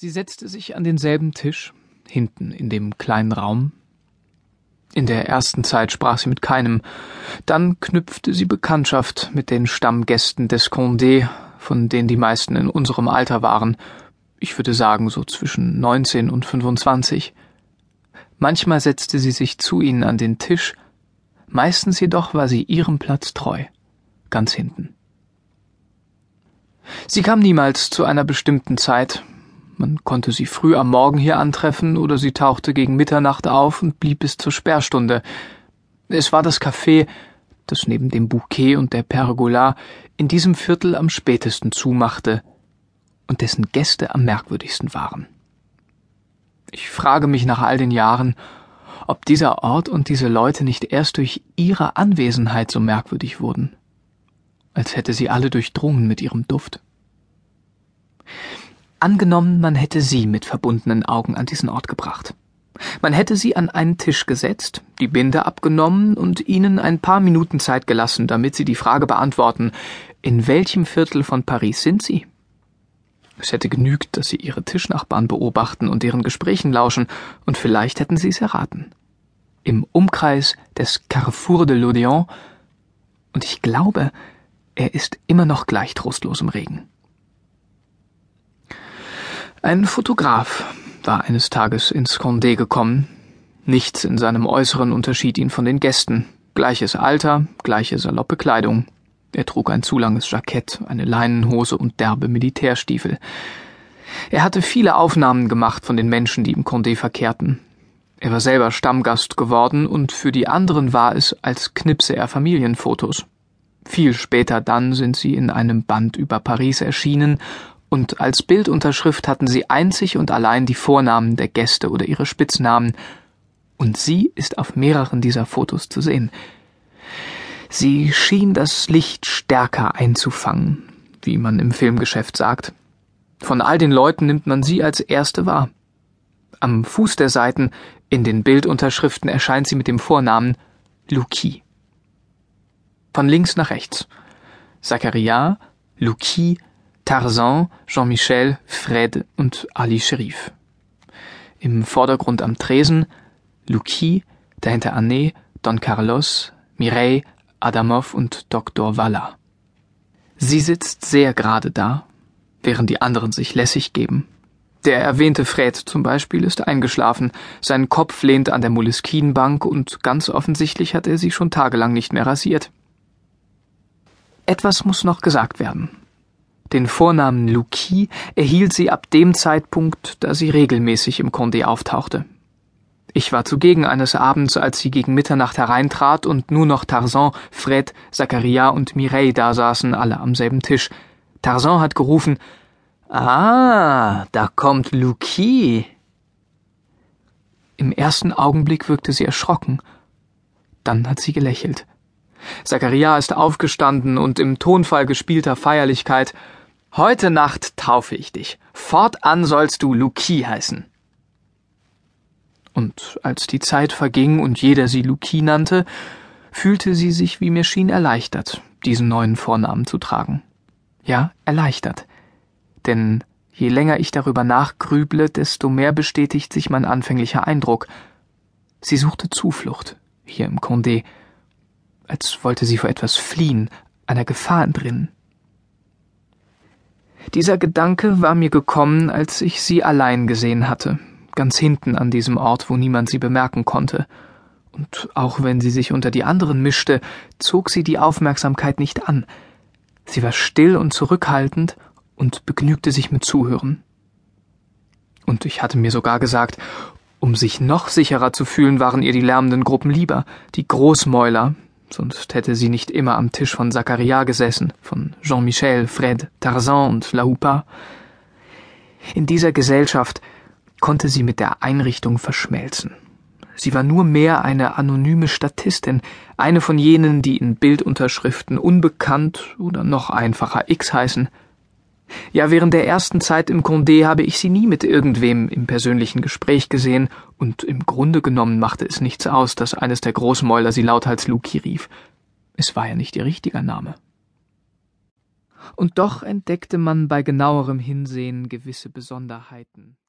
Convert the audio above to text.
Sie setzte sich an denselben Tisch, hinten in dem kleinen Raum. In der ersten Zeit sprach sie mit keinem, dann knüpfte sie Bekanntschaft mit den Stammgästen des Condé, von denen die meisten in unserem Alter waren, ich würde sagen so zwischen neunzehn und fünfundzwanzig. Manchmal setzte sie sich zu ihnen an den Tisch, meistens jedoch war sie ihrem Platz treu, ganz hinten. Sie kam niemals zu einer bestimmten Zeit, man konnte sie früh am Morgen hier antreffen oder sie tauchte gegen Mitternacht auf und blieb bis zur Sperrstunde. Es war das Café, das neben dem Bouquet und der Pergola in diesem Viertel am spätesten zumachte und dessen Gäste am merkwürdigsten waren. Ich frage mich nach all den Jahren, ob dieser Ort und diese Leute nicht erst durch ihre Anwesenheit so merkwürdig wurden, als hätte sie alle durchdrungen mit ihrem Duft. Angenommen, man hätte sie mit verbundenen Augen an diesen Ort gebracht. Man hätte sie an einen Tisch gesetzt, die Binde abgenommen und ihnen ein paar Minuten Zeit gelassen, damit sie die Frage beantworten, in welchem Viertel von Paris sind sie? Es hätte genügt, dass sie ihre Tischnachbarn beobachten und deren Gesprächen lauschen, und vielleicht hätten sie es erraten. Im Umkreis des Carrefour de l'Odeon, und ich glaube, er ist immer noch gleich trostlos im Regen. Ein Fotograf war eines Tages ins Condé gekommen. Nichts in seinem Äußeren unterschied ihn von den Gästen. Gleiches Alter, gleiche saloppe Kleidung. Er trug ein zu langes Jackett, eine Leinenhose und derbe Militärstiefel. Er hatte viele Aufnahmen gemacht von den Menschen, die im Condé verkehrten. Er war selber Stammgast geworden und für die anderen war es, als knipse er Familienfotos. Viel später dann sind sie in einem Band über Paris erschienen und als Bildunterschrift hatten sie einzig und allein die Vornamen der Gäste oder ihre Spitznamen, und sie ist auf mehreren dieser Fotos zu sehen. Sie schien das Licht stärker einzufangen, wie man im Filmgeschäft sagt. Von all den Leuten nimmt man sie als erste wahr. Am Fuß der Seiten, in den Bildunterschriften erscheint sie mit dem Vornamen Luki. Von links nach rechts. Zachariah, Luki, Tarzan, Jean-Michel, Fred und Ali Sherif. Im Vordergrund am Tresen Luki, dahinter Anne, Don Carlos, Mireille, Adamov und Dr. Walla. Sie sitzt sehr gerade da, während die anderen sich lässig geben. Der erwähnte Fred zum Beispiel ist eingeschlafen, sein Kopf lehnt an der Moleskinbank und ganz offensichtlich hat er sich schon tagelang nicht mehr rasiert. Etwas muss noch gesagt werden. Den Vornamen Luki erhielt sie ab dem Zeitpunkt, da sie regelmäßig im Condé auftauchte. Ich war zugegen eines Abends, als sie gegen Mitternacht hereintrat und nur noch Tarzan, Fred, Zachariah und Mireille da saßen, alle am selben Tisch. Tarzan hat gerufen, Ah, da kommt Luki. Im ersten Augenblick wirkte sie erschrocken. Dann hat sie gelächelt. Zachariah ist aufgestanden und im Tonfall gespielter Feierlichkeit Heute Nacht taufe ich dich. Fortan sollst du Luki heißen. Und als die Zeit verging und jeder sie Luki nannte, fühlte sie sich, wie mir schien, erleichtert, diesen neuen Vornamen zu tragen. Ja, erleichtert. Denn je länger ich darüber nachgrüble, desto mehr bestätigt sich mein anfänglicher Eindruck. Sie suchte Zuflucht, hier im Condé, als wollte sie vor etwas fliehen, einer Gefahr entrinnen. Dieser Gedanke war mir gekommen, als ich sie allein gesehen hatte, ganz hinten an diesem Ort, wo niemand sie bemerken konnte. Und auch wenn sie sich unter die anderen mischte, zog sie die Aufmerksamkeit nicht an. Sie war still und zurückhaltend und begnügte sich mit Zuhören. Und ich hatte mir sogar gesagt, um sich noch sicherer zu fühlen, waren ihr die lärmenden Gruppen lieber, die Großmäuler, sonst hätte sie nicht immer am Tisch von Zachariah gesessen, von Jean-Michel, Fred, Tarzan und La Houpa. In dieser Gesellschaft konnte sie mit der Einrichtung verschmelzen. Sie war nur mehr eine anonyme Statistin, eine von jenen, die in Bildunterschriften unbekannt oder noch einfacher X heißen, ja, während der ersten Zeit im Condé habe ich sie nie mit irgendwem im persönlichen Gespräch gesehen, und im Grunde genommen machte es nichts aus, dass eines der Großmäuler sie lauthals Luki rief. Es war ja nicht ihr richtiger Name. Und doch entdeckte man bei genauerem Hinsehen gewisse Besonderheiten.